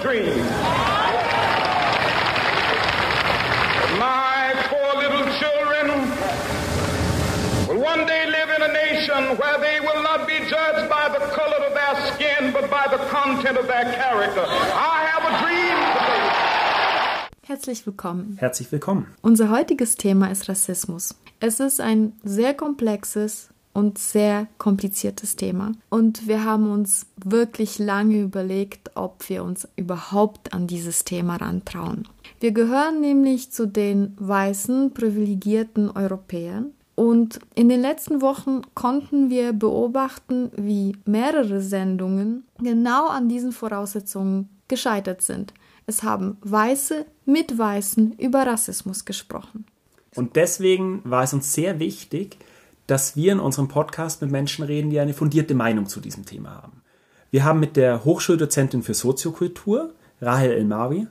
a dream. My poor little children will one day live in a nation where they will not be judged by the color of their skin, but by the content of their character. I have a dream today. Herzlich willkommen. Herzlich willkommen. Unser heutiges Thema ist Rassismus. Es ist ein sehr komplexes und sehr kompliziertes Thema. Und wir haben uns wirklich lange überlegt, ob wir uns überhaupt an dieses Thema rantrauen. Wir gehören nämlich zu den weißen, privilegierten Europäern. Und in den letzten Wochen konnten wir beobachten, wie mehrere Sendungen genau an diesen Voraussetzungen gescheitert sind. Es haben Weiße mit Weißen über Rassismus gesprochen. Und deswegen war es uns sehr wichtig, dass wir in unserem Podcast mit Menschen reden, die eine fundierte Meinung zu diesem Thema haben. Wir haben mit der Hochschuldozentin für Soziokultur, Rahel Elmawi,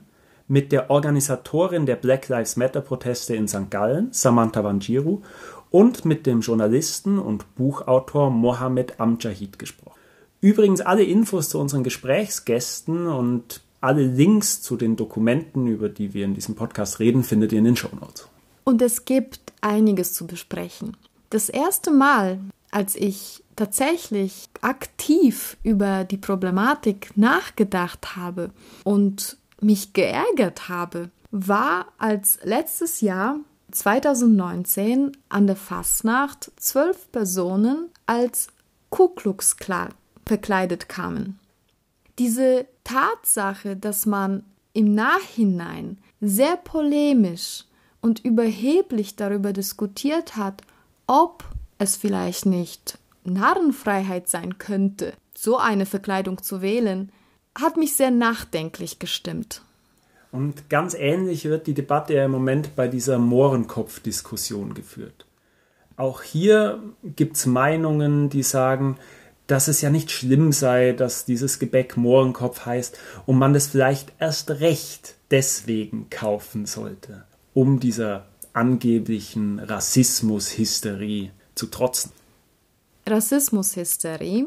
mit der Organisatorin der Black Lives Matter Proteste in St. Gallen, Samantha Wanjiru, und mit dem Journalisten und Buchautor Mohamed Amjahid gesprochen. Übrigens alle Infos zu unseren Gesprächsgästen und alle Links zu den Dokumenten, über die wir in diesem Podcast reden, findet ihr in den Show Notes. Und es gibt einiges zu besprechen. Das erste Mal, als ich tatsächlich aktiv über die Problematik nachgedacht habe und mich geärgert habe, war als letztes Jahr 2019 an der Fastnacht zwölf Personen als Ku Klux Klan verkleidet kamen. Diese Tatsache, dass man im Nachhinein sehr polemisch und überheblich darüber diskutiert hat, ob es vielleicht nicht Narrenfreiheit sein könnte, so eine Verkleidung zu wählen, hat mich sehr nachdenklich gestimmt. Und ganz ähnlich wird die Debatte ja im Moment bei dieser Mohrenkopf-Diskussion geführt. Auch hier gibt es Meinungen, die sagen, dass es ja nicht schlimm sei, dass dieses Gebäck Mohrenkopf heißt und man es vielleicht erst recht deswegen kaufen sollte, um dieser angeblichen Rassismushysterie zu trotzen? Rassismushysterie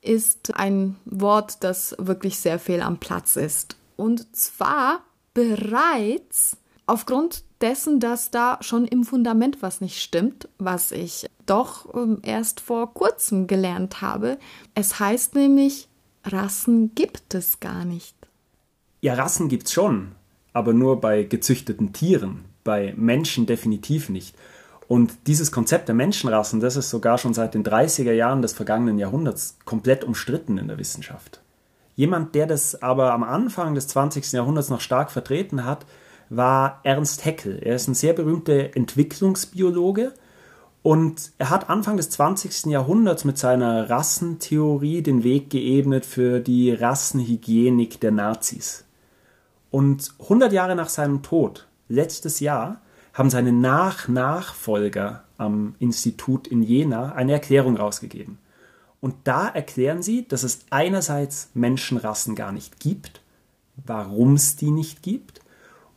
ist ein Wort, das wirklich sehr viel am Platz ist. Und zwar bereits aufgrund dessen, dass da schon im Fundament was nicht stimmt, was ich doch ähm, erst vor kurzem gelernt habe. Es heißt nämlich, Rassen gibt es gar nicht. Ja, Rassen gibt es schon, aber nur bei gezüchteten Tieren bei Menschen definitiv nicht. Und dieses Konzept der Menschenrassen, das ist sogar schon seit den 30er Jahren des vergangenen Jahrhunderts komplett umstritten in der Wissenschaft. Jemand, der das aber am Anfang des 20. Jahrhunderts noch stark vertreten hat, war Ernst Haeckel. Er ist ein sehr berühmter Entwicklungsbiologe und er hat Anfang des 20. Jahrhunderts mit seiner Rassentheorie den Weg geebnet für die Rassenhygienik der Nazis. Und 100 Jahre nach seinem Tod letztes Jahr haben seine Nach-Nachfolger am Institut in Jena eine Erklärung rausgegeben. Und da erklären sie, dass es einerseits Menschenrassen gar nicht gibt, warum es die nicht gibt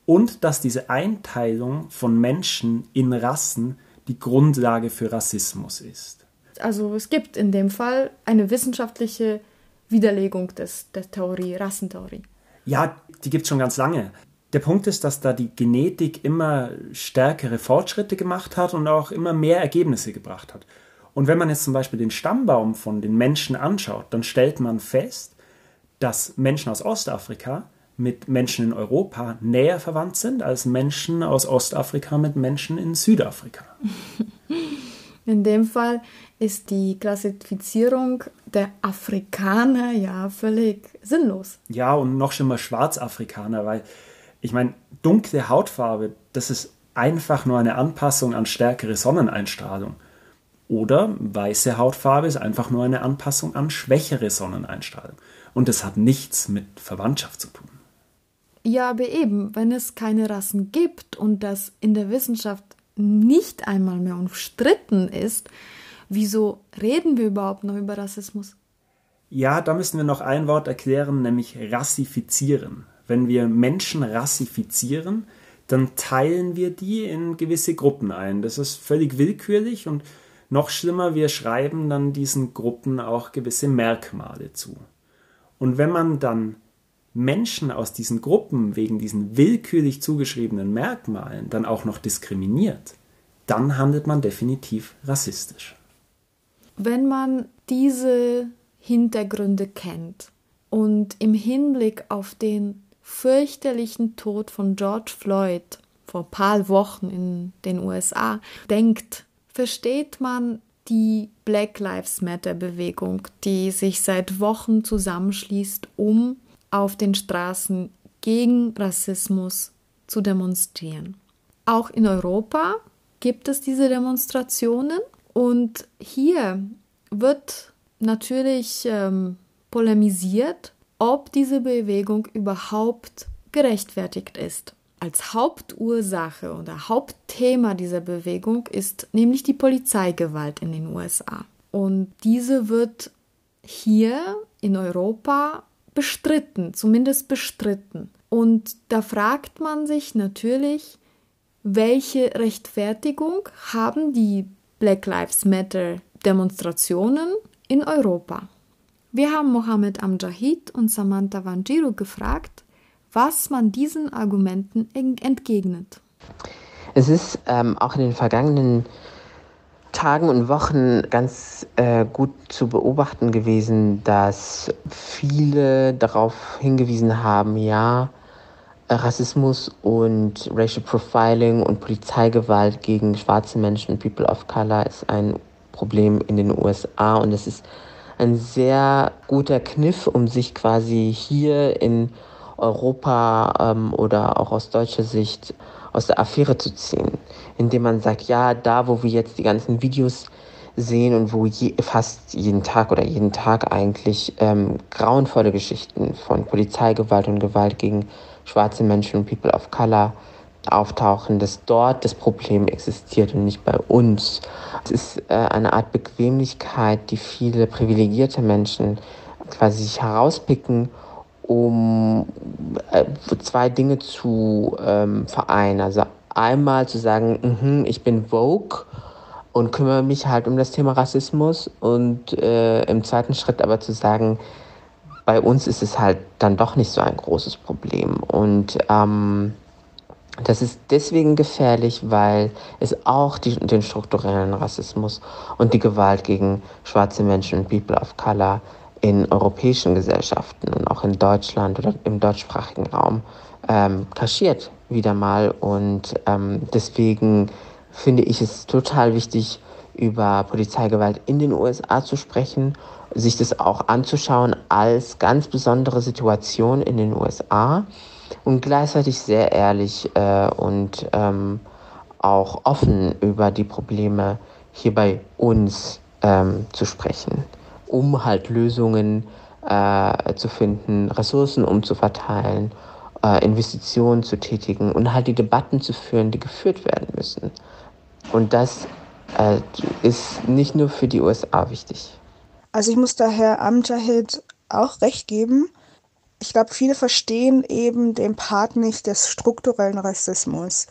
und dass diese Einteilung von Menschen in Rassen die Grundlage für Rassismus ist. Also es gibt in dem Fall eine wissenschaftliche Widerlegung des, der Theorie, Rassentheorie. Ja, die gibt es schon ganz lange. Der Punkt ist, dass da die Genetik immer stärkere Fortschritte gemacht hat und auch immer mehr Ergebnisse gebracht hat. Und wenn man jetzt zum Beispiel den Stammbaum von den Menschen anschaut, dann stellt man fest, dass Menschen aus Ostafrika mit Menschen in Europa näher verwandt sind als Menschen aus Ostafrika mit Menschen in Südafrika. In dem Fall ist die Klassifizierung der Afrikaner ja völlig sinnlos. Ja, und noch schlimmer Schwarzafrikaner, weil ich meine, dunkle Hautfarbe, das ist einfach nur eine Anpassung an stärkere Sonneneinstrahlung. Oder weiße Hautfarbe ist einfach nur eine Anpassung an schwächere Sonneneinstrahlung. Und das hat nichts mit Verwandtschaft zu tun. Ja, aber eben, wenn es keine Rassen gibt und das in der Wissenschaft nicht einmal mehr umstritten ist, wieso reden wir überhaupt noch über Rassismus? Ja, da müssen wir noch ein Wort erklären, nämlich rassifizieren. Wenn wir Menschen rassifizieren, dann teilen wir die in gewisse Gruppen ein. Das ist völlig willkürlich und noch schlimmer, wir schreiben dann diesen Gruppen auch gewisse Merkmale zu. Und wenn man dann Menschen aus diesen Gruppen wegen diesen willkürlich zugeschriebenen Merkmalen dann auch noch diskriminiert, dann handelt man definitiv rassistisch. Wenn man diese Hintergründe kennt und im Hinblick auf den fürchterlichen Tod von George Floyd vor paar Wochen in den USA denkt, versteht man die Black Lives Matter Bewegung, die sich seit Wochen zusammenschließt, um auf den Straßen gegen Rassismus zu demonstrieren. Auch in Europa gibt es diese Demonstrationen und hier wird natürlich ähm, polemisiert, ob diese Bewegung überhaupt gerechtfertigt ist. Als Hauptursache oder Hauptthema dieser Bewegung ist nämlich die Polizeigewalt in den USA. Und diese wird hier in Europa bestritten, zumindest bestritten. Und da fragt man sich natürlich, welche Rechtfertigung haben die Black Lives Matter Demonstrationen in Europa? Wir haben Mohammed Amjahid und Samantha Vanjiro gefragt, was man diesen Argumenten entgegnet. Es ist ähm, auch in den vergangenen Tagen und Wochen ganz äh, gut zu beobachten gewesen, dass viele darauf hingewiesen haben, ja, Rassismus und Racial Profiling und Polizeigewalt gegen schwarze Menschen, People of Color, ist ein Problem in den USA und es ist ein sehr guter Kniff, um sich quasi hier in Europa ähm, oder auch aus deutscher Sicht aus der Affäre zu ziehen, indem man sagt, ja, da wo wir jetzt die ganzen Videos sehen und wo je, fast jeden Tag oder jeden Tag eigentlich ähm, grauenvolle Geschichten von Polizeigewalt und Gewalt gegen schwarze Menschen und People of Color auftauchen, dass dort das Problem existiert und nicht bei uns. Es ist äh, eine Art Bequemlichkeit, die viele privilegierte Menschen quasi sich herauspicken um äh, zwei Dinge zu ähm, vereinen. Also einmal zu sagen, mh, ich bin Vogue und kümmere mich halt um das Thema Rassismus und äh, im zweiten Schritt aber zu sagen, bei uns ist es halt dann doch nicht so ein großes Problem. Und ähm, das ist deswegen gefährlich, weil es auch die, den strukturellen Rassismus und die Gewalt gegen schwarze Menschen und People of Color in europäischen Gesellschaften und auch in Deutschland oder im deutschsprachigen Raum ähm, kaschiert wieder mal. Und ähm, deswegen finde ich es total wichtig, über Polizeigewalt in den USA zu sprechen, sich das auch anzuschauen als ganz besondere Situation in den USA und gleichzeitig sehr ehrlich äh, und ähm, auch offen über die Probleme hier bei uns ähm, zu sprechen um halt Lösungen äh, zu finden, Ressourcen umzuverteilen, äh, Investitionen zu tätigen und halt die Debatten zu führen, die geführt werden müssen. Und das äh, ist nicht nur für die USA wichtig. Also ich muss daher Amjahid auch recht geben. Ich glaube, viele verstehen eben den Part nicht des strukturellen Rassismus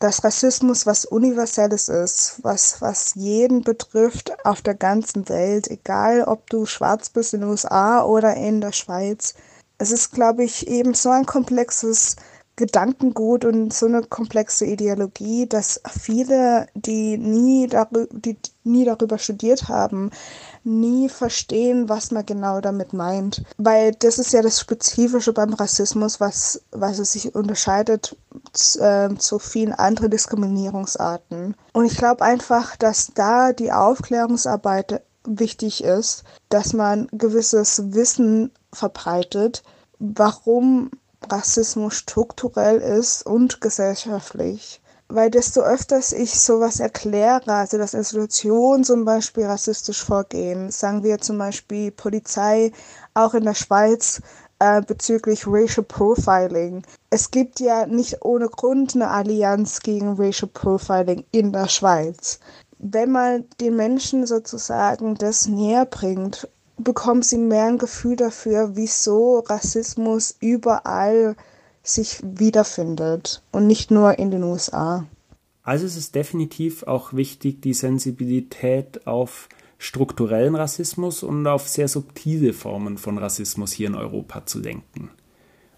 dass Rassismus was Universelles ist, was, was jeden betrifft auf der ganzen Welt, egal ob du schwarz bist in den USA oder in der Schweiz. Es ist, glaube ich, eben so ein komplexes Gedankengut und so eine komplexe Ideologie, dass viele, die nie, die nie darüber studiert haben, nie verstehen, was man genau damit meint. Weil das ist ja das Spezifische beim Rassismus, was, was es sich unterscheidet äh, zu vielen anderen Diskriminierungsarten. Und ich glaube einfach, dass da die Aufklärungsarbeit wichtig ist, dass man gewisses Wissen verbreitet, warum Rassismus strukturell ist und gesellschaftlich. Weil desto öfters ich sowas erkläre, also dass Institutionen zum Beispiel rassistisch vorgehen, sagen wir zum Beispiel Polizei auch in der Schweiz äh, bezüglich Racial Profiling. Es gibt ja nicht ohne Grund eine Allianz gegen Racial Profiling in der Schweiz. Wenn man den Menschen sozusagen das näher bringt, bekommen sie mehr ein Gefühl dafür, wieso Rassismus überall sich wiederfindet und nicht nur in den USA. Also es ist definitiv auch wichtig, die Sensibilität auf strukturellen Rassismus und auf sehr subtile Formen von Rassismus hier in Europa zu lenken.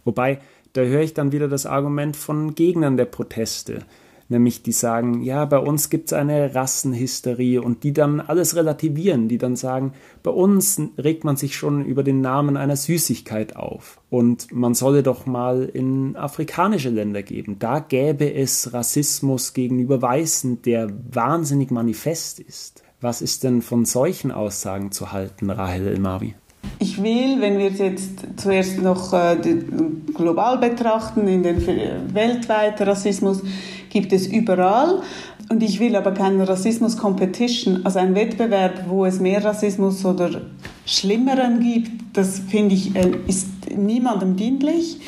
Wobei, da höre ich dann wieder das Argument von Gegnern der Proteste nämlich die sagen, ja, bei uns gibt es eine Rassenhysterie und die dann alles relativieren, die dann sagen, bei uns regt man sich schon über den Namen einer Süßigkeit auf und man solle doch mal in afrikanische Länder geben. Da gäbe es Rassismus gegenüber Weißen, der wahnsinnig manifest ist. Was ist denn von solchen Aussagen zu halten, Rahel Elmawi? Ich will, wenn wir es jetzt zuerst noch äh, global betrachten, in den weltweiten Rassismus, gibt es überall. Und ich will aber keinen Rassismus-Competition, also einen Wettbewerb, wo es mehr Rassismus oder Schlimmeren gibt. Das finde ich, äh, ist niemandem dienlich,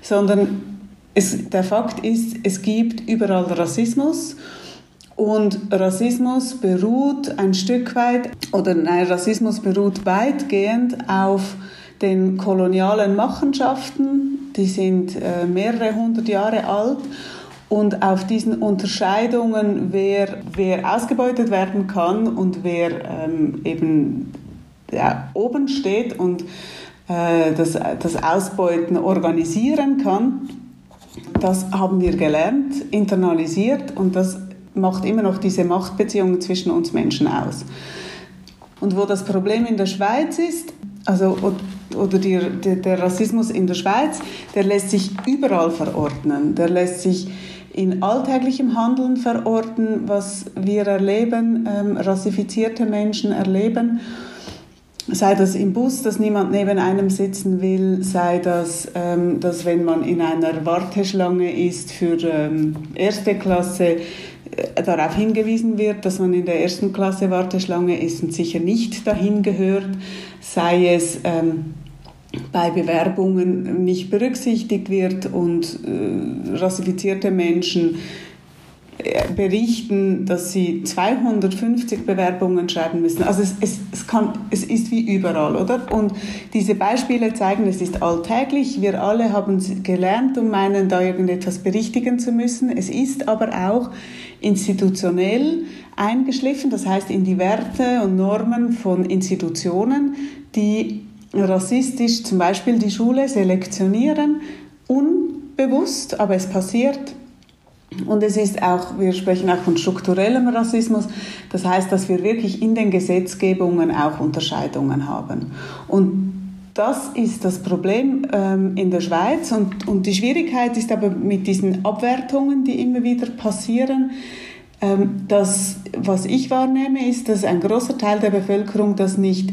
sondern es, der Fakt ist, es gibt überall Rassismus. Und Rassismus beruht ein Stück weit, oder nein, Rassismus beruht weitgehend auf den kolonialen Machenschaften. Die sind äh, mehrere hundert Jahre alt und auf diesen Unterscheidungen, wer, wer ausgebeutet werden kann und wer ähm, eben ja, oben steht und äh, das, das Ausbeuten organisieren kann, das haben wir gelernt, internalisiert und das macht immer noch diese Machtbeziehungen zwischen uns Menschen aus. Und wo das Problem in der Schweiz ist, also oder die, der Rassismus in der Schweiz, der lässt sich überall verordnen. Der lässt sich in alltäglichem Handeln verorten, was wir erleben, ähm, rassifizierte Menschen erleben. Sei das im Bus, dass niemand neben einem sitzen will, sei das, ähm, dass wenn man in einer Warteschlange ist für ähm, erste Klasse, darauf hingewiesen wird, dass man in der ersten Klasse Warteschlange ist und sicher nicht dahin gehört, sei es ähm, bei Bewerbungen nicht berücksichtigt wird und äh, rassifizierte Menschen äh, berichten, dass sie 250 Bewerbungen schreiben müssen. Also es, es, es, kann, es ist wie überall, oder? Und diese Beispiele zeigen, es ist alltäglich. Wir alle haben gelernt und meinen, da irgendetwas berichtigen zu müssen. Es ist aber auch institutionell eingeschliffen, das heißt in die Werte und Normen von Institutionen, die rassistisch zum Beispiel die Schule selektionieren, unbewusst, aber es passiert. Und es ist auch, wir sprechen auch von strukturellem Rassismus, das heißt, dass wir wirklich in den Gesetzgebungen auch Unterscheidungen haben. Und das ist das Problem ähm, in der Schweiz und, und die Schwierigkeit ist aber mit diesen Abwertungen, die immer wieder passieren, ähm, dass, was ich wahrnehme, ist, dass ein großer Teil der Bevölkerung das nicht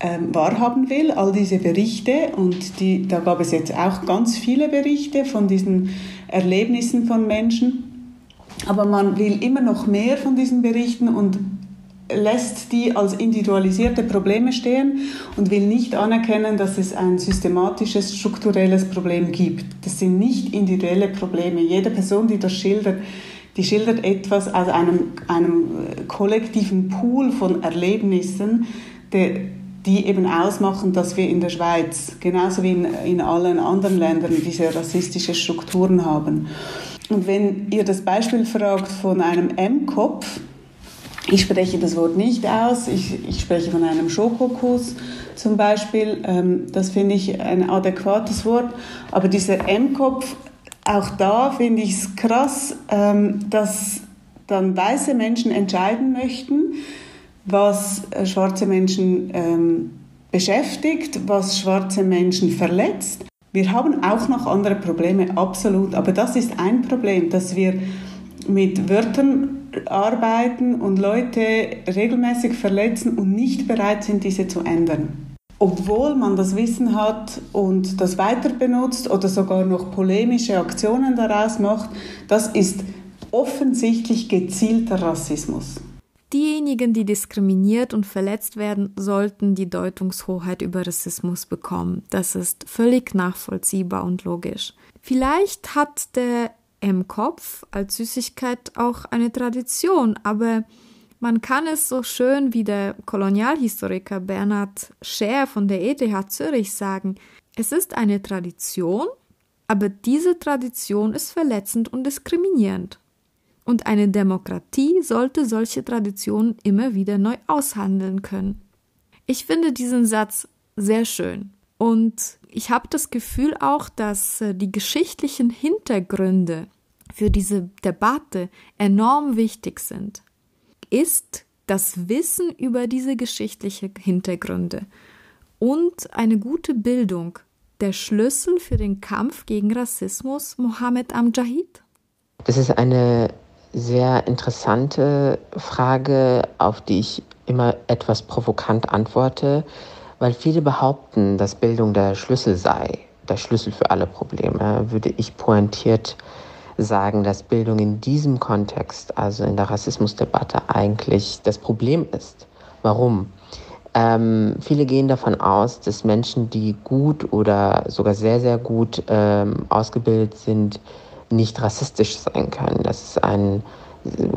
ähm, wahrhaben will, all diese Berichte. Und die, da gab es jetzt auch ganz viele Berichte von diesen Erlebnissen von Menschen. Aber man will immer noch mehr von diesen Berichten und lässt die als individualisierte Probleme stehen und will nicht anerkennen, dass es ein systematisches, strukturelles Problem gibt. Das sind nicht individuelle Probleme. Jede Person, die das schildert, die schildert etwas aus einem, einem kollektiven Pool von Erlebnissen, der, die eben ausmachen, dass wir in der Schweiz, genauso wie in, in allen anderen Ländern, diese rassistische Strukturen haben. Und wenn ihr das Beispiel fragt von einem M-Kopf, ich spreche das Wort nicht aus, ich, ich spreche von einem Schokokuss zum Beispiel, ähm, das finde ich ein adäquates Wort, aber dieser M-Kopf, auch da finde ich es krass, ähm, dass dann weiße Menschen entscheiden möchten, was äh, schwarze Menschen ähm, beschäftigt, was schwarze Menschen verletzt. Wir haben auch noch andere Probleme, absolut, aber das ist ein Problem, dass wir mit Wörtern arbeiten und Leute regelmäßig verletzen und nicht bereit sind, diese zu ändern. Obwohl man das Wissen hat und das weiter benutzt oder sogar noch polemische Aktionen daraus macht, das ist offensichtlich gezielter Rassismus. Diejenigen, die diskriminiert und verletzt werden, sollten die Deutungshoheit über Rassismus bekommen. Das ist völlig nachvollziehbar und logisch. Vielleicht hat der M-Kopf als Süßigkeit auch eine Tradition, aber man kann es so schön wie der Kolonialhistoriker Bernhard Scher von der ETH Zürich sagen, es ist eine Tradition, aber diese Tradition ist verletzend und diskriminierend. Und eine Demokratie sollte solche Traditionen immer wieder neu aushandeln können. Ich finde diesen Satz sehr schön. Und ich habe das Gefühl auch, dass äh, die geschichtlichen Hintergründe für diese Debatte enorm wichtig sind. Ist das Wissen über diese geschichtlichen Hintergründe und eine gute Bildung der Schlüssel für den Kampf gegen Rassismus Mohammed Amjahid? Das ist eine sehr interessante Frage, auf die ich immer etwas provokant antworte, weil viele behaupten, dass Bildung der Schlüssel sei, der Schlüssel für alle Probleme, würde ich pointiert sagen, dass Bildung in diesem Kontext, also in der Rassismusdebatte, eigentlich das Problem ist. Warum? Ähm, viele gehen davon aus, dass Menschen, die gut oder sogar sehr, sehr gut ähm, ausgebildet sind, nicht rassistisch sein können. Das ist ein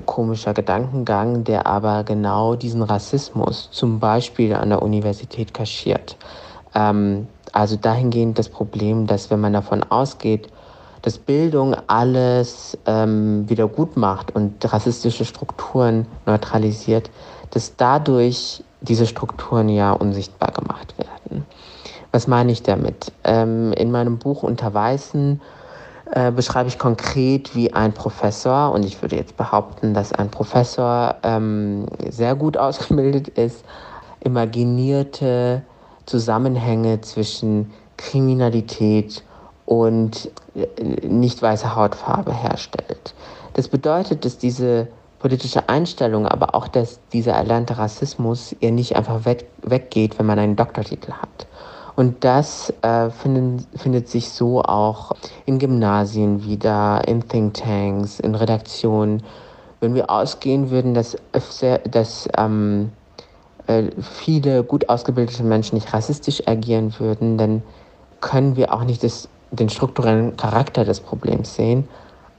komischer Gedankengang, der aber genau diesen Rassismus zum Beispiel an der Universität kaschiert. Ähm, also dahingehend das Problem, dass wenn man davon ausgeht, dass Bildung alles ähm, wieder gut macht und rassistische Strukturen neutralisiert, dass dadurch diese Strukturen ja unsichtbar gemacht werden. Was meine ich damit? Ähm, in meinem Buch Unter Weißen äh, beschreibe ich konkret, wie ein Professor, und ich würde jetzt behaupten, dass ein Professor ähm, sehr gut ausgebildet ist, imaginierte Zusammenhänge zwischen Kriminalität und äh, nicht weißer Hautfarbe herstellt. Das bedeutet, dass diese politische Einstellung, aber auch dass dieser erlernte Rassismus ihr nicht einfach weg, weggeht, wenn man einen Doktortitel hat. Und das äh, finden, findet sich so auch in Gymnasien wieder, in Thinktanks, in Redaktionen. Wenn wir ausgehen würden, dass, dass ähm, äh, viele gut ausgebildete Menschen nicht rassistisch agieren würden, dann können wir auch nicht das, den strukturellen Charakter des Problems sehen.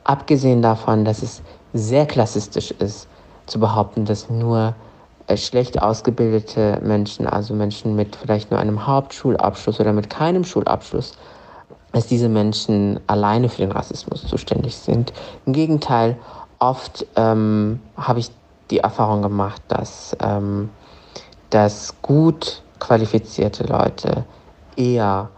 Abgesehen davon, dass es sehr klassistisch ist, zu behaupten, dass nur schlecht ausgebildete Menschen, also Menschen mit vielleicht nur einem Hauptschulabschluss oder mit keinem Schulabschluss, dass diese Menschen alleine für den Rassismus zuständig sind. Im Gegenteil, oft ähm, habe ich die Erfahrung gemacht, dass, ähm, dass gut qualifizierte Leute eher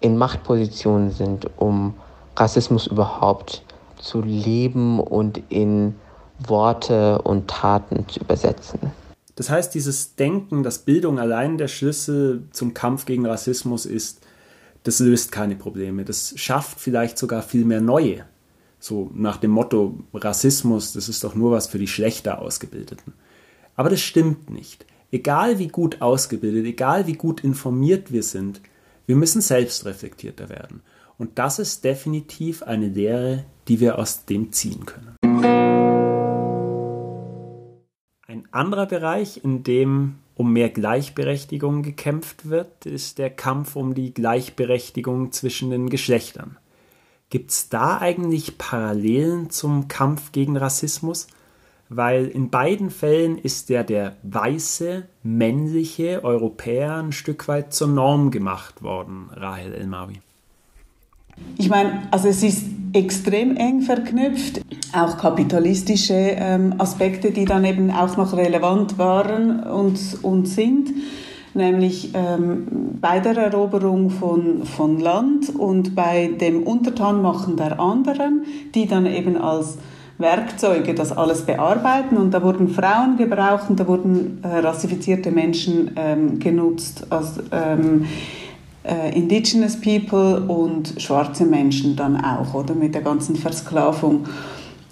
in Machtpositionen sind, um Rassismus überhaupt zu leben und in Worte und Taten zu übersetzen. Das heißt, dieses Denken, dass Bildung allein der Schlüssel zum Kampf gegen Rassismus ist, das löst keine Probleme. Das schafft vielleicht sogar viel mehr neue. So nach dem Motto, Rassismus, das ist doch nur was für die schlechter Ausgebildeten. Aber das stimmt nicht. Egal wie gut ausgebildet, egal wie gut informiert wir sind, wir müssen selbstreflektierter werden. Und das ist definitiv eine Lehre, die wir aus dem ziehen können. Ein anderer Bereich, in dem um mehr Gleichberechtigung gekämpft wird, ist der Kampf um die Gleichberechtigung zwischen den Geschlechtern. Gibt es da eigentlich Parallelen zum Kampf gegen Rassismus? Weil in beiden Fällen ist der der weiße, männliche Europäer ein Stück weit zur Norm gemacht worden, Rahel Elmawi. Ich meine, also es ist extrem eng verknüpft, auch kapitalistische ähm, Aspekte, die dann eben auch noch relevant waren und, und sind, nämlich ähm, bei der Eroberung von, von Land und bei dem Untertanmachen der anderen, die dann eben als Werkzeuge das alles bearbeiten und da wurden Frauen gebraucht und da wurden äh, rassifizierte Menschen ähm, genutzt. Also, äh, Indigenous People und schwarze Menschen dann auch, oder mit der ganzen Versklavung.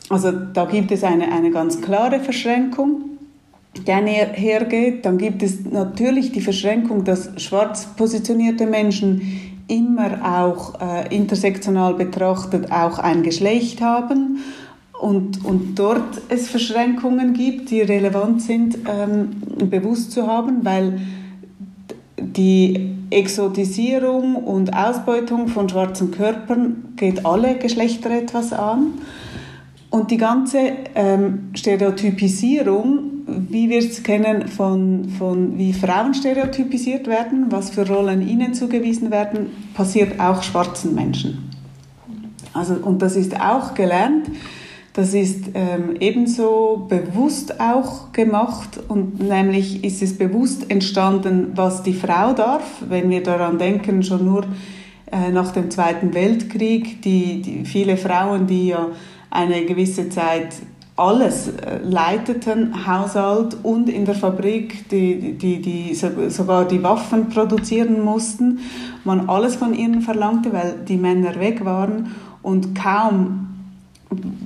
Also da gibt es eine, eine ganz klare Verschränkung, die hergeht. Dann gibt es natürlich die Verschränkung, dass schwarz positionierte Menschen immer auch äh, intersektional betrachtet auch ein Geschlecht haben und, und dort es Verschränkungen gibt, die relevant sind, ähm, bewusst zu haben, weil die Exotisierung und Ausbeutung von schwarzen Körpern geht alle Geschlechter etwas an. Und die ganze ähm, Stereotypisierung, wie wir es kennen von, von wie Frauen stereotypisiert werden, was für Rollen ihnen zugewiesen werden, passiert auch schwarzen Menschen. Also, und das ist auch gelernt Das ist ähm, ebenso bewusst auch gemacht und nämlich ist es bewusst entstanden, was die Frau darf, wenn wir daran denken, schon nur äh, nach dem Zweiten Weltkrieg, die, die viele Frauen, die ja eine gewisse Zeit alles äh, leiteten, Haushalt und in der Fabrik, die, die, die sogar die Waffen produzieren mussten, man alles von ihnen verlangte, weil die Männer weg waren und kaum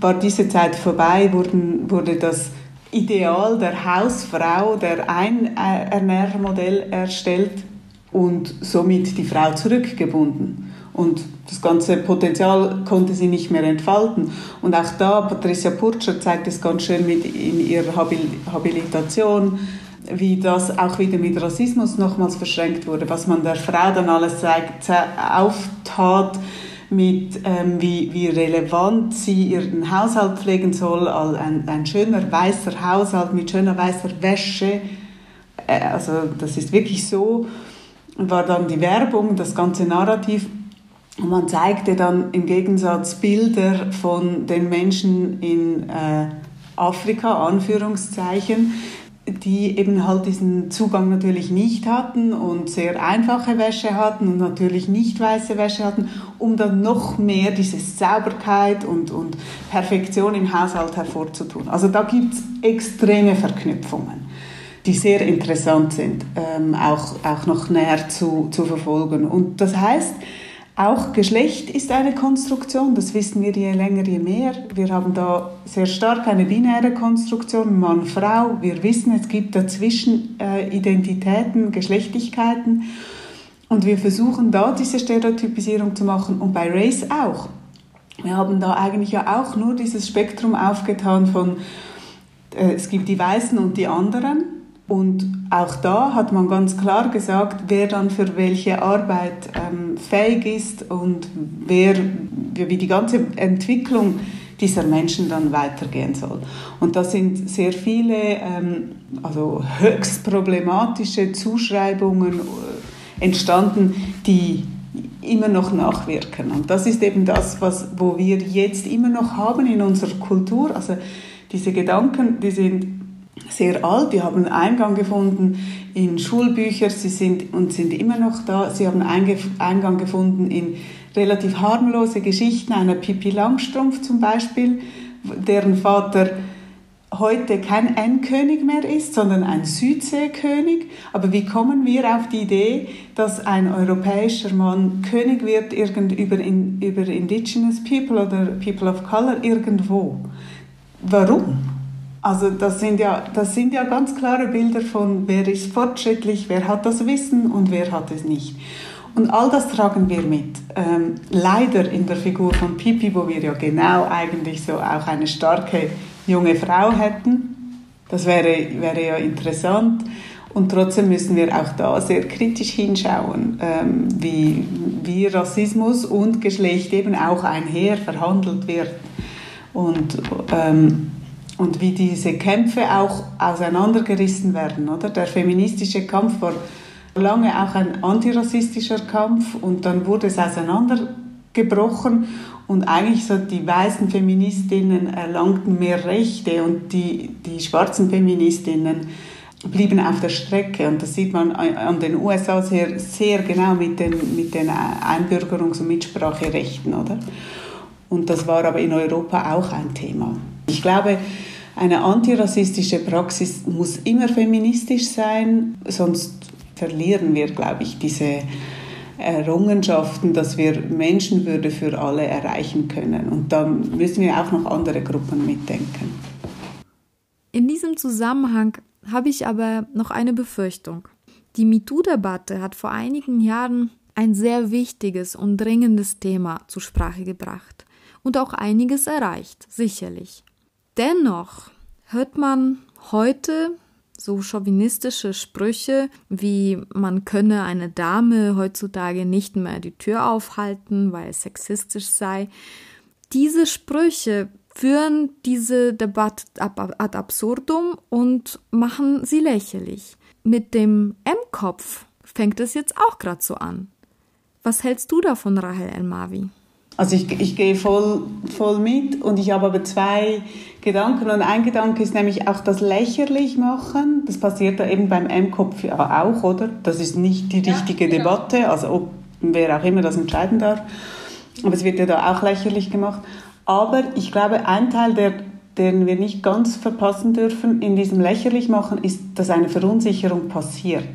war diese Zeit vorbei, wurden, wurde das Ideal der Hausfrau, der Einernährmodell erstellt und somit die Frau zurückgebunden. Und das ganze Potenzial konnte sie nicht mehr entfalten. Und auch da, Patricia Purcher zeigt es ganz schön mit in ihrer Habilitation, wie das auch wieder mit Rassismus nochmals verschränkt wurde, was man der Frau dann alles zeigt, auftat, mit ähm, wie, wie relevant sie ihren Haushalt pflegen soll, ein, ein schöner weißer Haushalt mit schöner weißer Wäsche. Äh, also das ist wirklich so. War dann die Werbung, das ganze Narrativ und man zeigte dann im Gegensatz Bilder von den Menschen in äh, Afrika, Anführungszeichen, die eben halt diesen Zugang natürlich nicht hatten und sehr einfache Wäsche hatten und natürlich nicht weiße Wäsche hatten, um dann noch mehr diese Sauberkeit und, und Perfektion im Haushalt hervorzutun. Also da gibt es extreme Verknüpfungen, die sehr interessant sind, ähm, auch, auch noch näher zu, zu verfolgen. Und das heißt, auch Geschlecht ist eine Konstruktion, das wissen wir je länger, je mehr. Wir haben da sehr stark eine binäre Konstruktion, Mann, Frau. Wir wissen, es gibt dazwischen äh, Identitäten, Geschlechtlichkeiten. Und wir versuchen da diese Stereotypisierung zu machen und bei Race auch. Wir haben da eigentlich ja auch nur dieses Spektrum aufgetan von, äh, es gibt die Weißen und die anderen und auch da hat man ganz klar gesagt, wer dann für welche Arbeit ähm, fähig ist und wer, wie die ganze Entwicklung dieser Menschen dann weitergehen soll. Und da sind sehr viele ähm, also höchst problematische Zuschreibungen äh, entstanden, die immer noch nachwirken. Und das ist eben das, was, wo wir jetzt immer noch haben in unserer Kultur. Also diese Gedanken, die sind sehr alt, die haben Eingang gefunden in Schulbücher, sie sind und sind immer noch da. Sie haben Eingang gefunden in relativ harmlose Geschichten einer Pippi Langstrumpf zum Beispiel, deren Vater heute kein Endkönig mehr ist, sondern ein Südseekönig. Aber wie kommen wir auf die Idee, dass ein europäischer Mann König wird irgend über, in, über Indigenous People oder People of Color irgendwo? Warum? Also das sind, ja, das sind ja ganz klare Bilder von, wer ist fortschrittlich, wer hat das Wissen und wer hat es nicht. Und all das tragen wir mit. Ähm, leider in der Figur von Pipi, wo wir ja genau eigentlich so auch eine starke junge Frau hätten. Das wäre, wäre ja interessant. Und trotzdem müssen wir auch da sehr kritisch hinschauen, ähm, wie, wie Rassismus und Geschlecht eben auch einher verhandelt wird. Und ähm, und wie diese Kämpfe auch auseinandergerissen werden. Oder? Der feministische Kampf war lange auch ein antirassistischer Kampf und dann wurde es auseinandergebrochen und eigentlich so die weißen Feministinnen erlangten mehr Rechte und die, die schwarzen Feministinnen blieben auf der Strecke und das sieht man an den USA sehr, sehr genau mit den, mit den Einbürgerungs- und Mitspracherechten, oder? Und das war aber in Europa auch ein Thema. Ich glaube, eine antirassistische Praxis muss immer feministisch sein, sonst verlieren wir, glaube ich, diese Errungenschaften, dass wir Menschenwürde für alle erreichen können. Und da müssen wir auch noch andere Gruppen mitdenken. In diesem Zusammenhang habe ich aber noch eine Befürchtung. Die MeToo-Debatte hat vor einigen Jahren ein sehr wichtiges und dringendes Thema zur Sprache gebracht und auch einiges erreicht, sicherlich. Dennoch hört man heute so chauvinistische Sprüche wie man könne eine Dame heutzutage nicht mehr die Tür aufhalten, weil es sexistisch sei. Diese Sprüche führen diese Debatte ad absurdum und machen sie lächerlich. Mit dem M-Kopf fängt es jetzt auch gerade so an. Was hältst du davon, Rahel El-Mavi? Also ich, ich gehe voll, voll mit und ich habe aber zwei Gedanken. Und ein Gedanke ist nämlich auch das lächerlich machen. Das passiert da eben beim M-Kopf ja auch, oder? Das ist nicht die richtige ja, genau. Debatte, also ob wer auch immer das entscheiden darf. Aber es wird ja da auch lächerlich gemacht. Aber ich glaube, ein Teil, der, den wir nicht ganz verpassen dürfen in diesem lächerlich machen, ist, dass eine Verunsicherung passiert.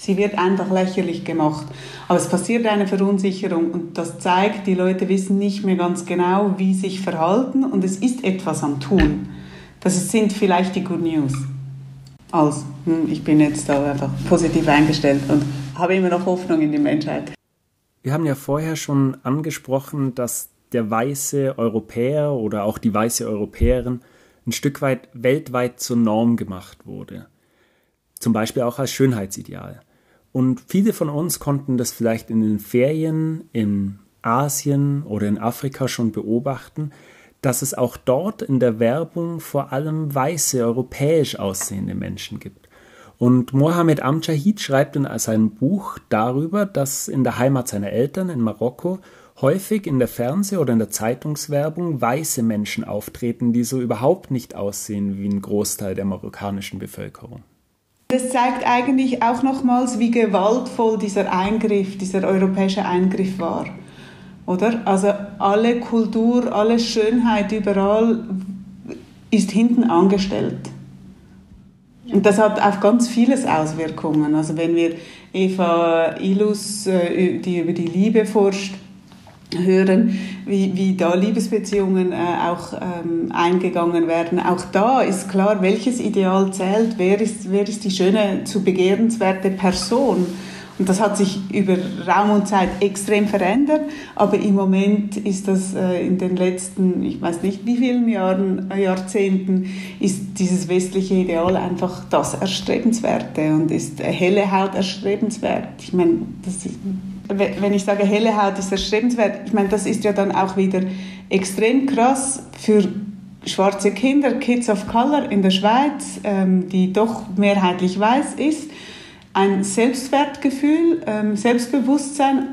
Sie wird einfach lächerlich gemacht. Aber es passiert eine Verunsicherung und das zeigt, die Leute wissen nicht mehr ganz genau, wie sich verhalten und es ist etwas am Tun. Das sind vielleicht die Good News. Also, ich bin jetzt da einfach positiv eingestellt und habe immer noch Hoffnung in die Menschheit. Wir haben ja vorher schon angesprochen, dass der weiße Europäer oder auch die weiße Europäerin ein Stück weit weltweit zur Norm gemacht wurde. Zum Beispiel auch als Schönheitsideal. Und viele von uns konnten das vielleicht in den Ferien in Asien oder in Afrika schon beobachten, dass es auch dort in der Werbung vor allem weiße, europäisch aussehende Menschen gibt. Und Mohammed Amjahid schreibt in seinem Buch darüber, dass in der Heimat seiner Eltern in Marokko häufig in der Fernseh- oder in der Zeitungswerbung weiße Menschen auftreten, die so überhaupt nicht aussehen wie ein Großteil der marokkanischen Bevölkerung. Das zeigt eigentlich auch nochmals, wie gewaltvoll dieser Eingriff, dieser europäische Eingriff war. Oder? Also alle Kultur, alle Schönheit überall ist hinten angestellt. Und das hat auf ganz vieles Auswirkungen. Also wenn wir Eva Ilus, äh, die über die Liebe forscht, hören, wie, wie da Liebesbeziehungen äh, auch ähm, eingegangen werden. Auch da ist klar, welches Ideal zählt, wer ist, wer ist die schöne, zu begehrenswerte Person. Und das hat sich über Raum und Zeit extrem verändert, aber im Moment ist das äh, in den letzten, ich weiß nicht wie vielen Jahren, äh, Jahrzehnten, ist dieses westliche Ideal einfach das Erstrebenswerte und ist helle Haut erstrebenswert. Ich meine, das ist, wenn ich sage helle Haut ist erstrebenswert, ich meine, das ist ja dann auch wieder extrem krass für schwarze Kinder, Kids of Color in der Schweiz, ähm, die doch mehrheitlich weiß ist, ein Selbstwertgefühl, ähm, Selbstbewusstsein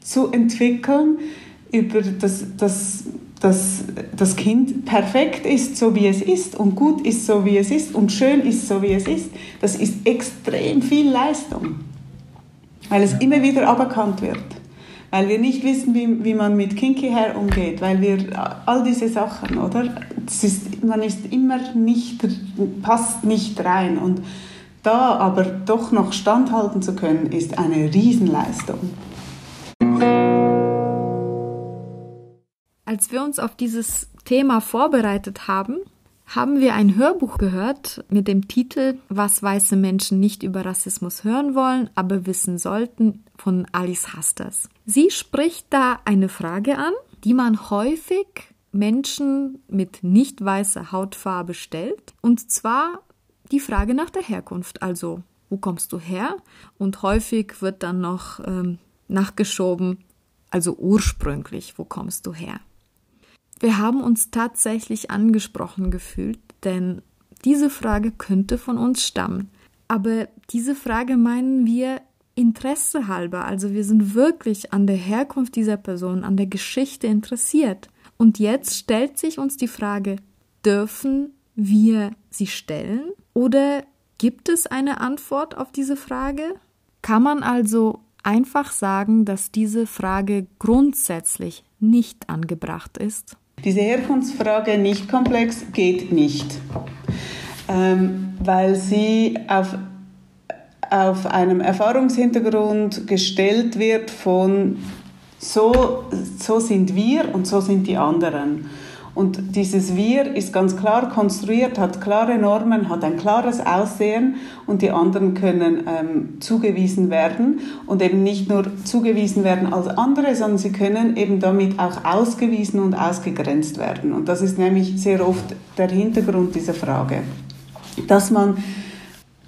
zu entwickeln über das, das, das, das Kind perfekt ist, so wie es ist und gut ist, so wie es ist und schön ist, so wie es ist. Das ist extrem viel Leistung weil es immer wieder aberkannt wird. Weil wir nicht wissen, wie, wie man mit Kinky Hair umgeht, weil wir all diese Sachen, oder? Ist, man ist immer nicht, passt nicht rein. Und da aber doch noch standhalten zu können, ist eine Riesenleistung. Als wir uns auf dieses Thema vorbereitet haben, haben wir ein Hörbuch gehört mit dem Titel Was weiße Menschen nicht über Rassismus hören wollen, aber wissen sollten von Alice Hasters. Sie spricht da eine Frage an, die man häufig Menschen mit nicht weißer Hautfarbe stellt, und zwar die Frage nach der Herkunft, also wo kommst du her? Und häufig wird dann noch ähm, nachgeschoben, also ursprünglich, wo kommst du her? Wir haben uns tatsächlich angesprochen gefühlt, denn diese Frage könnte von uns stammen. Aber diese Frage meinen wir Interesse halber, also wir sind wirklich an der Herkunft dieser Person, an der Geschichte interessiert. Und jetzt stellt sich uns die Frage, dürfen wir sie stellen oder gibt es eine Antwort auf diese Frage? Kann man also einfach sagen, dass diese Frage grundsätzlich nicht angebracht ist? Diese Herkunftsfrage nicht komplex geht nicht, ähm, weil sie auf, auf einem Erfahrungshintergrund gestellt wird von so, so sind wir und so sind die anderen. Und dieses Wir ist ganz klar konstruiert, hat klare Normen, hat ein klares Aussehen und die anderen können ähm, zugewiesen werden und eben nicht nur zugewiesen werden als andere, sondern sie können eben damit auch ausgewiesen und ausgegrenzt werden. Und das ist nämlich sehr oft der Hintergrund dieser Frage, dass man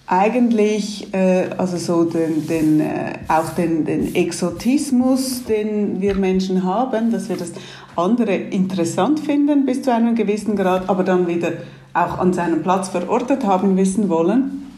eigentlich äh, also so den, den, äh, auch den, den Exotismus, den wir Menschen haben, dass wir das andere interessant finden bis zu einem gewissen Grad, aber dann wieder auch an seinem Platz verortet haben wissen wollen,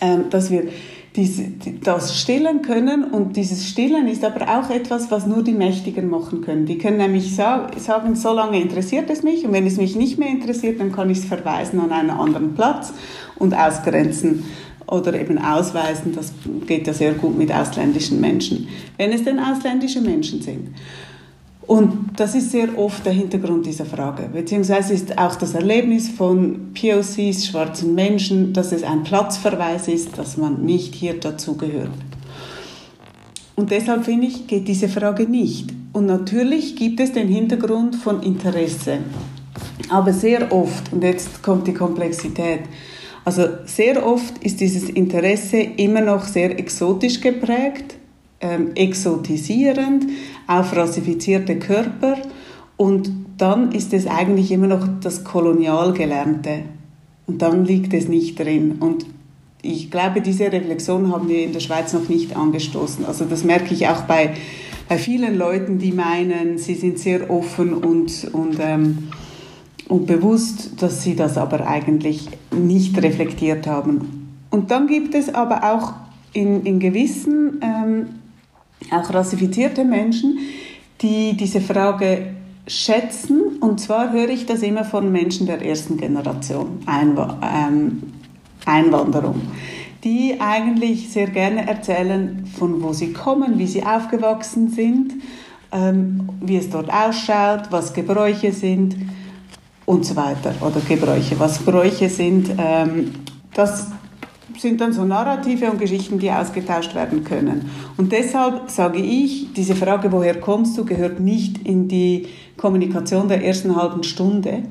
ähm, dass wir diese, das stillen können. Und dieses Stillen ist aber auch etwas, was nur die Mächtigen machen können. Die können nämlich sagen, so lange interessiert es mich. Und wenn es mich nicht mehr interessiert, dann kann ich es verweisen an einen anderen Platz und ausgrenzen oder eben ausweisen. Das geht ja sehr gut mit ausländischen Menschen, wenn es denn ausländische Menschen sind. Und das ist sehr oft der Hintergrund dieser Frage, beziehungsweise ist auch das Erlebnis von POCs, schwarzen Menschen, dass es ein Platzverweis ist, dass man nicht hier dazugehört. Und deshalb finde ich, geht diese Frage nicht. Und natürlich gibt es den Hintergrund von Interesse. Aber sehr oft, und jetzt kommt die Komplexität, also sehr oft ist dieses Interesse immer noch sehr exotisch geprägt, ähm, exotisierend, auf rassifizierte Körper. Und dann ist es eigentlich immer noch das kolonial Gelernte und dann liegt es nicht drin. Und ich glaube, diese Reflexion haben wir in der Schweiz noch nicht angestoßen. Also das merke ich auch bei, bei vielen Leuten, die meinen, sie sind sehr offen und, und, ähm, und bewusst, dass sie das aber eigentlich nicht reflektiert haben. Und dann gibt es aber auch in, in gewissen ähm, auch rassifizierte Menschen, die diese Frage schätzen. Und zwar höre ich das immer von Menschen der ersten Generation, Einwa ähm, Einwanderung, die eigentlich sehr gerne erzählen, von wo sie kommen, wie sie aufgewachsen sind, ähm, wie es dort ausschaut, was Gebräuche sind und so weiter. Oder Gebräuche, was Bräuche sind. Ähm, das sind dann so Narrative und Geschichten, die ausgetauscht werden können. Und deshalb sage ich, diese Frage, woher kommst du, gehört nicht in die Kommunikation der ersten halben Stunde.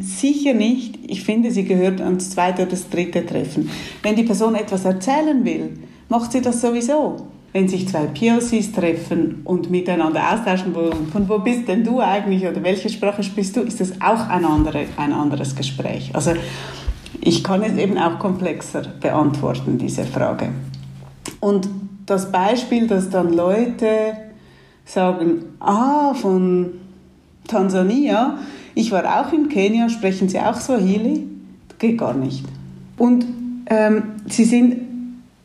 Sicher nicht. Ich finde, sie gehört ans zweite oder das dritte Treffen. Wenn die Person etwas erzählen will, macht sie das sowieso. Wenn sich zwei POCs treffen und miteinander austauschen, wo, von wo bist denn du eigentlich oder welche Sprache sprichst du, ist das auch ein, andere, ein anderes Gespräch. Also ich kann es eben auch komplexer beantworten, diese Frage. Und das Beispiel, dass dann Leute sagen, ah, von Tansania, ich war auch in Kenia, sprechen Sie auch Swahili? Geht gar nicht. Und ähm, sie sind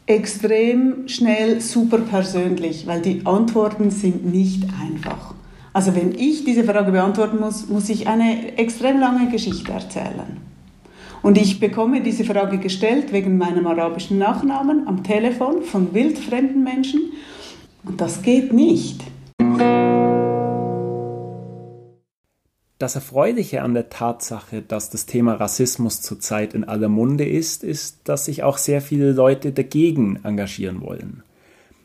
extrem schnell super persönlich, weil die Antworten sind nicht einfach. Also wenn ich diese Frage beantworten muss, muss ich eine extrem lange Geschichte erzählen. Und ich bekomme diese Frage gestellt wegen meinem arabischen Nachnamen am Telefon von wildfremden Menschen. Und das geht nicht. Das Erfreuliche an der Tatsache, dass das Thema Rassismus zurzeit in aller Munde ist, ist, dass sich auch sehr viele Leute dagegen engagieren wollen.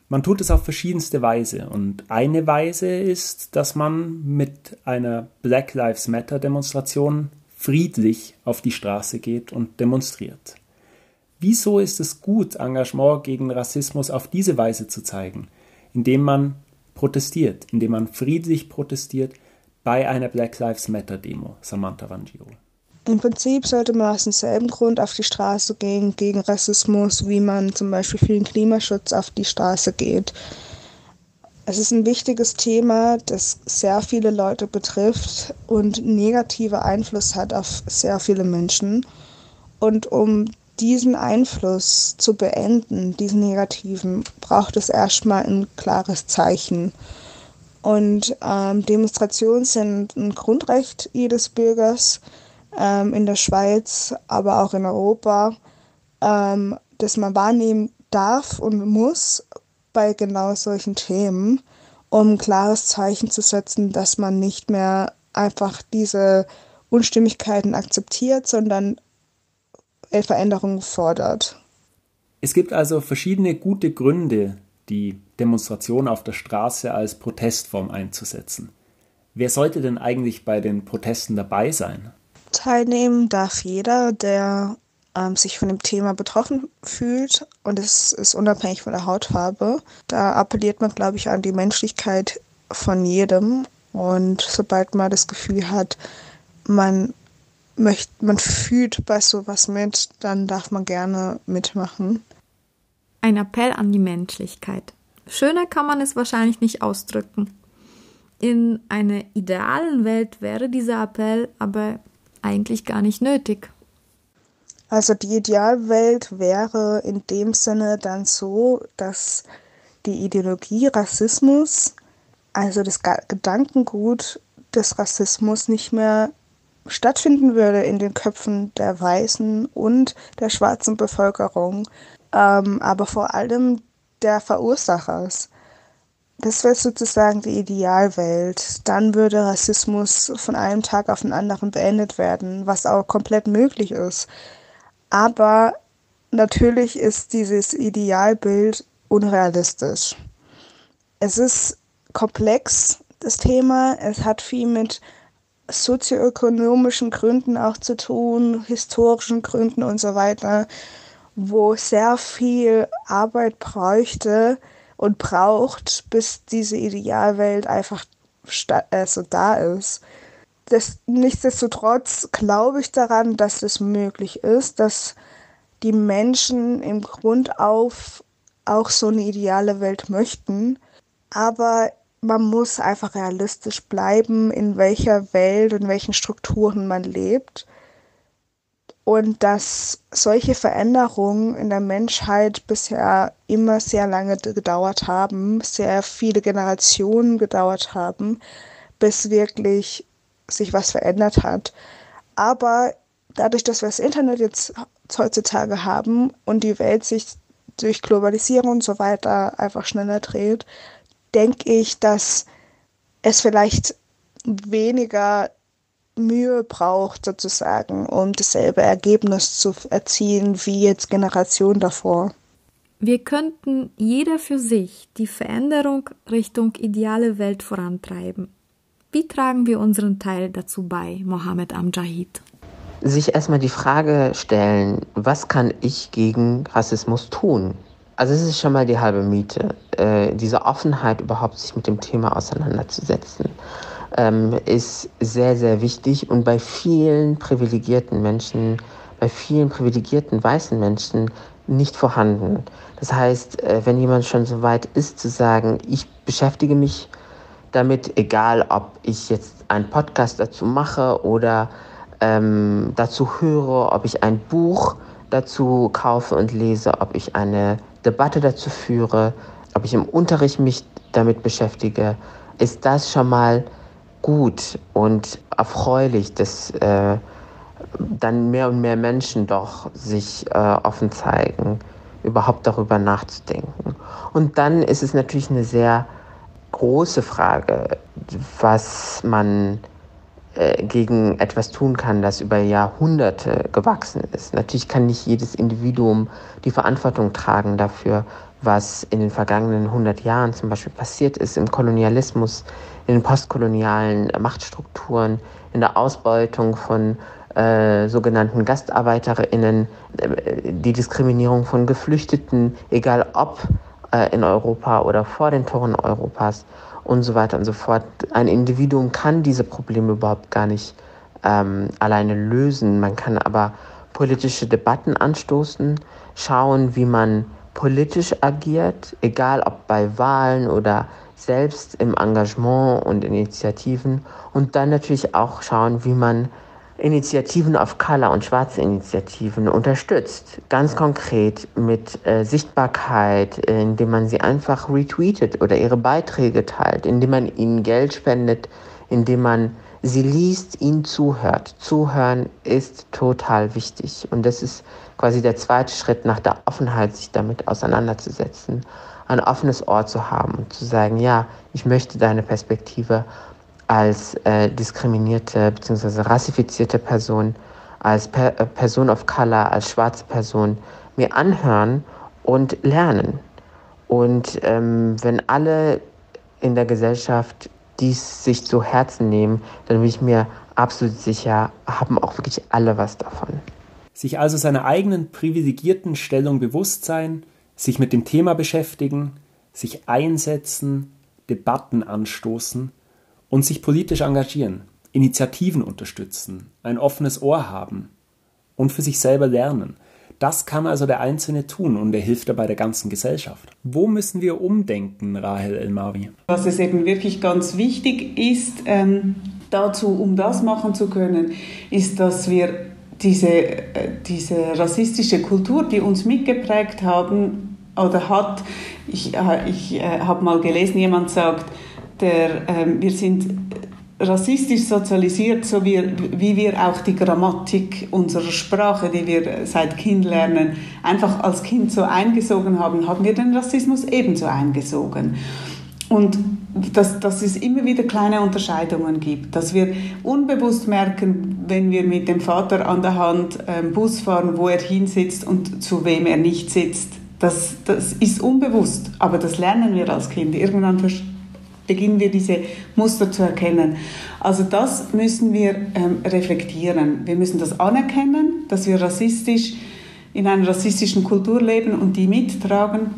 Man tut es auf verschiedenste Weise und eine Weise ist, dass man mit einer Black Lives Matter Demonstration friedlich auf die Straße geht und demonstriert. Wieso ist es gut, Engagement gegen Rassismus auf diese Weise zu zeigen, indem man protestiert, indem man friedlich protestiert bei einer Black Lives Matter Demo, Samantha Vangio? Im Prinzip sollte man aus demselben Grund auf die Straße gehen gegen Rassismus, wie man zum Beispiel für den Klimaschutz auf die Straße geht. Es ist ein wichtiges Thema, das sehr viele Leute betrifft und negative Einfluss hat auf sehr viele Menschen. Und um diesen Einfluss zu beenden, diesen negativen, braucht es erstmal ein klares Zeichen. Und ähm, Demonstrationen sind ein Grundrecht jedes Bürgers ähm, in der Schweiz, aber auch in Europa, ähm, das man wahrnehmen darf und muss, bei genau solchen Themen, um ein klares Zeichen zu setzen, dass man nicht mehr einfach diese Unstimmigkeiten akzeptiert, sondern Veränderungen fordert. Es gibt also verschiedene gute Gründe, die Demonstration auf der Straße als Protestform einzusetzen. Wer sollte denn eigentlich bei den Protesten dabei sein? Teilnehmen darf jeder, der ähm, sich von dem Thema betroffen fühlt und es ist unabhängig von der Hautfarbe. Da appelliert man, glaube ich, an die Menschlichkeit von jedem und sobald man das Gefühl hat, man möchte, man fühlt bei sowas mit, dann darf man gerne mitmachen. Ein Appell an die Menschlichkeit. Schöner kann man es wahrscheinlich nicht ausdrücken. In einer idealen Welt wäre dieser Appell aber eigentlich gar nicht nötig. Also die Idealwelt wäre in dem Sinne dann so, dass die Ideologie Rassismus, also das Gedankengut des Rassismus nicht mehr stattfinden würde in den Köpfen der weißen und der schwarzen Bevölkerung, ähm, aber vor allem der Verursachers. Das wäre sozusagen die Idealwelt. Dann würde Rassismus von einem Tag auf den anderen beendet werden, was auch komplett möglich ist. Aber natürlich ist dieses Idealbild unrealistisch. Es ist komplex, das Thema. Es hat viel mit sozioökonomischen Gründen auch zu tun, historischen Gründen und so weiter, wo sehr viel Arbeit bräuchte und braucht, bis diese Idealwelt einfach also da ist. Das, nichtsdestotrotz glaube ich daran, dass es möglich ist, dass die Menschen im Grund auf auch so eine ideale Welt möchten. Aber man muss einfach realistisch bleiben, in welcher Welt und welchen Strukturen man lebt. Und dass solche Veränderungen in der Menschheit bisher immer sehr lange gedauert haben, sehr viele Generationen gedauert haben, bis wirklich sich was verändert hat. Aber dadurch, dass wir das Internet jetzt heutzutage haben und die Welt sich durch Globalisierung und so weiter einfach schneller dreht, denke ich, dass es vielleicht weniger Mühe braucht, sozusagen, um dasselbe Ergebnis zu erzielen wie jetzt Generationen davor. Wir könnten jeder für sich die Veränderung Richtung ideale Welt vorantreiben. Wie tragen wir unseren Teil dazu bei, Mohammed Amjahid? Sich erstmal die Frage stellen, was kann ich gegen Rassismus tun? Also es ist schon mal die halbe Miete, äh, diese Offenheit überhaupt sich mit dem Thema auseinanderzusetzen, ähm, ist sehr, sehr wichtig und bei vielen privilegierten Menschen, bei vielen privilegierten weißen Menschen nicht vorhanden. Das heißt, äh, wenn jemand schon so weit ist zu sagen, ich beschäftige mich damit, egal ob ich jetzt einen Podcast dazu mache oder ähm, dazu höre, ob ich ein Buch dazu kaufe und lese, ob ich eine Debatte dazu führe, ob ich im Unterricht mich damit beschäftige, ist das schon mal gut und erfreulich, dass äh, dann mehr und mehr Menschen doch sich äh, offen zeigen, überhaupt darüber nachzudenken. Und dann ist es natürlich eine sehr große Frage, was man äh, gegen etwas tun kann, das über Jahrhunderte gewachsen ist. Natürlich kann nicht jedes Individuum die Verantwortung tragen dafür, was in den vergangenen 100 Jahren zum Beispiel passiert ist im Kolonialismus, in den postkolonialen Machtstrukturen, in der Ausbeutung von äh, sogenannten GastarbeiterInnen, äh, die Diskriminierung von Geflüchteten, egal ob äh, in Europa oder vor den Toren Europas und so weiter und so fort. Ein Individuum kann diese Probleme überhaupt gar nicht ähm, alleine lösen. Man kann aber politische Debatten anstoßen, schauen, wie man politisch agiert, egal ob bei Wahlen oder selbst im Engagement und Initiativen und dann natürlich auch schauen, wie man Initiativen auf Color und schwarze Initiativen unterstützt. Ganz konkret mit äh, Sichtbarkeit, indem man sie einfach retweetet oder ihre Beiträge teilt, indem man ihnen Geld spendet, indem man sie liest, ihnen zuhört. Zuhören ist total wichtig. Und das ist quasi der zweite Schritt nach der Offenheit, sich damit auseinanderzusetzen, ein offenes Ohr zu haben und zu sagen, ja, ich möchte deine Perspektive als äh, diskriminierte bzw. rassifizierte Person, als per äh, Person of Color, als schwarze Person mir anhören und lernen. Und ähm, wenn alle in der Gesellschaft dies sich zu Herzen nehmen, dann bin ich mir absolut sicher, haben auch wirklich alle was davon. Sich also seiner eigenen privilegierten Stellung bewusst sein, sich mit dem Thema beschäftigen, sich einsetzen, Debatten anstoßen – und sich politisch engagieren, Initiativen unterstützen, ein offenes Ohr haben und für sich selber lernen. Das kann also der Einzelne tun und er hilft dabei der ganzen Gesellschaft. Wo müssen wir umdenken, Rahel Elmawi? Was es eben wirklich ganz wichtig ist, ähm, dazu, um das machen zu können, ist, dass wir diese, äh, diese rassistische Kultur, die uns mitgeprägt haben oder hat, ich, äh, ich äh, habe mal gelesen, jemand sagt, der, äh, wir sind rassistisch sozialisiert, so wie, wie wir auch die Grammatik unserer Sprache, die wir seit Kind lernen, einfach als Kind so eingesogen haben, haben wir den Rassismus ebenso eingesogen. Und dass, dass es immer wieder kleine Unterscheidungen gibt, dass wir unbewusst merken, wenn wir mit dem Vater an der Hand ähm, Bus fahren, wo er hinsitzt und zu wem er nicht sitzt. Das, das ist unbewusst, aber das lernen wir als Kind. Irgendwann beginnen wir diese Muster zu erkennen. Also das müssen wir ähm, reflektieren. Wir müssen das anerkennen, dass wir rassistisch in einer rassistischen Kultur leben und die mittragen,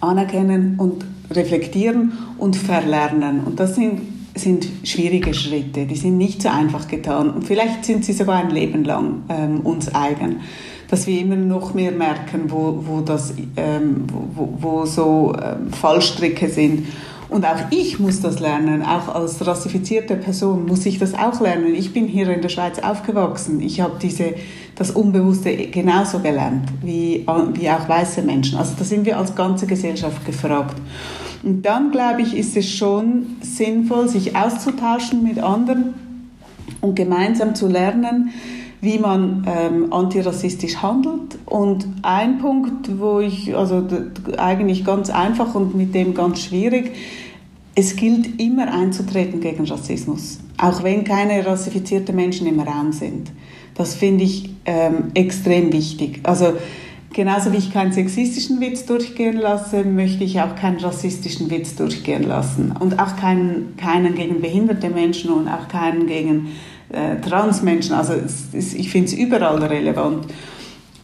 anerkennen und reflektieren und verlernen. Und das sind, sind schwierige Schritte, die sind nicht so einfach getan. Und vielleicht sind sie sogar ein Leben lang ähm, uns eigen dass wir immer noch mehr merken, wo, wo, das, ähm, wo, wo so ähm, Fallstricke sind. Und auch ich muss das lernen, auch als rassifizierte Person muss ich das auch lernen. Ich bin hier in der Schweiz aufgewachsen. Ich habe das Unbewusste genauso gelernt wie, wie auch weiße Menschen. Also da sind wir als ganze Gesellschaft gefragt. Und dann, glaube ich, ist es schon sinnvoll, sich auszutauschen mit anderen und gemeinsam zu lernen, wie man ähm, antirassistisch handelt. Und ein Punkt, wo ich, also eigentlich ganz einfach und mit dem ganz schwierig, es gilt immer einzutreten gegen Rassismus, auch wenn keine rassifizierten Menschen im Raum sind. Das finde ich ähm, extrem wichtig. Also genauso wie ich keinen sexistischen Witz durchgehen lasse, möchte ich auch keinen rassistischen Witz durchgehen lassen. Und auch keinen, keinen gegen behinderte Menschen und auch keinen gegen äh, Transmenschen. Also es, es, ich finde es überall relevant.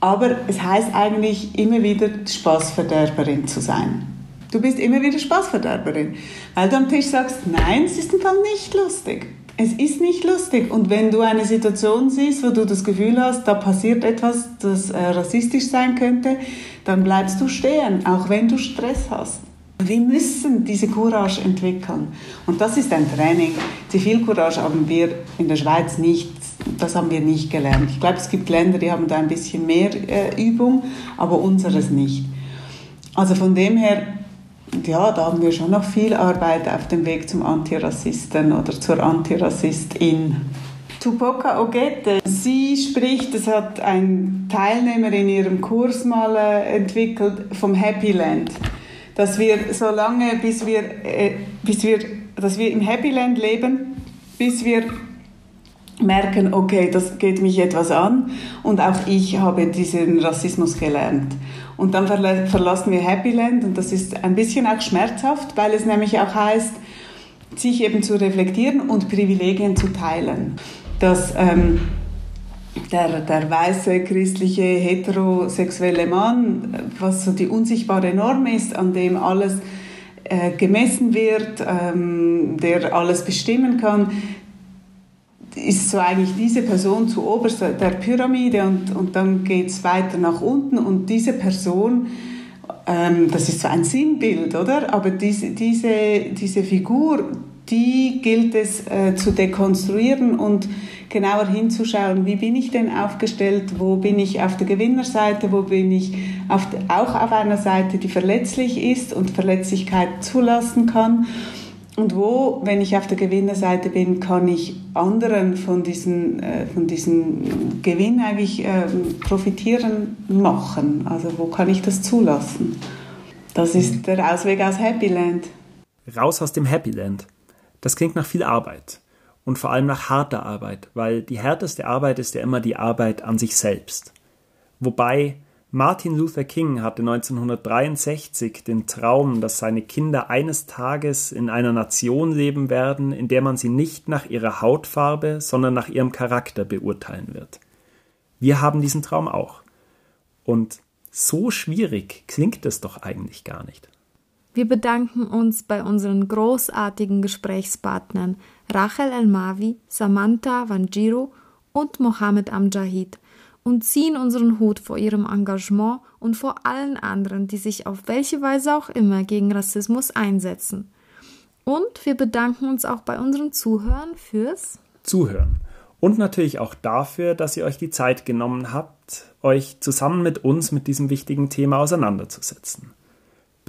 Aber es heißt eigentlich immer wieder Spaßverderberin zu sein. Du bist immer wieder Spaßverderberin, weil du am Tisch sagst, nein, es ist im Fall nicht lustig. Es ist nicht lustig. Und wenn du eine Situation siehst, wo du das Gefühl hast, da passiert etwas, das äh, rassistisch sein könnte, dann bleibst du stehen, auch wenn du Stress hast. Wir müssen diese Courage entwickeln. Und das ist ein Training. Zivilcourage haben wir in der Schweiz nicht, das haben wir nicht gelernt. Ich glaube, es gibt Länder, die haben da ein bisschen mehr äh, Übung, aber unseres nicht. Also von dem her ja, da haben wir schon noch viel Arbeit auf dem Weg zum Antirassisten oder zur Antirassistin. Tupoka Ogette, sie spricht, das hat ein Teilnehmer in ihrem Kurs mal äh, entwickelt, vom Happy Land. Dass wir so lange, bis wir, äh, bis wir, dass wir im Happy Land leben, bis wir merken, okay, das geht mich etwas an und auch ich habe diesen Rassismus gelernt. Und dann verlassen wir Happy Land und das ist ein bisschen auch schmerzhaft, weil es nämlich auch heißt, sich eben zu reflektieren und Privilegien zu teilen. Dass ähm, der, der weiße, christliche, heterosexuelle Mann, was so die unsichtbare Norm ist, an dem alles äh, gemessen wird, ähm, der alles bestimmen kann, ist so eigentlich diese Person zu oberst der Pyramide und, und dann geht es weiter nach unten und diese Person, ähm, das ist so ein Sinnbild, oder? Aber diese, diese, diese Figur, die gilt es äh, zu dekonstruieren und genauer hinzuschauen, wie bin ich denn aufgestellt, wo bin ich auf der Gewinnerseite, wo bin ich auf, auch auf einer Seite, die verletzlich ist und Verletzlichkeit zulassen kann und wo, wenn ich auf der Gewinnerseite bin, kann ich anderen von diesem äh, von diesen Gewinn eigentlich äh, profitieren machen? Also wo kann ich das zulassen? Das ist der Ausweg aus Happy Land. Raus aus dem Happy Land. Das klingt nach viel Arbeit. Und vor allem nach harter Arbeit, weil die härteste Arbeit ist ja immer die Arbeit an sich selbst. Wobei Martin Luther King hatte 1963 den Traum, dass seine Kinder eines Tages in einer Nation leben werden, in der man sie nicht nach ihrer Hautfarbe, sondern nach ihrem Charakter beurteilen wird. Wir haben diesen Traum auch. Und so schwierig klingt es doch eigentlich gar nicht. Wir bedanken uns bei unseren großartigen Gesprächspartnern Rachel Elmavi, Samantha Wanjiru und Mohammed Amjahid und ziehen unseren Hut vor ihrem Engagement und vor allen anderen, die sich auf welche Weise auch immer gegen Rassismus einsetzen. Und wir bedanken uns auch bei unseren Zuhörern fürs Zuhören. Und natürlich auch dafür, dass ihr euch die Zeit genommen habt, euch zusammen mit uns mit diesem wichtigen Thema auseinanderzusetzen.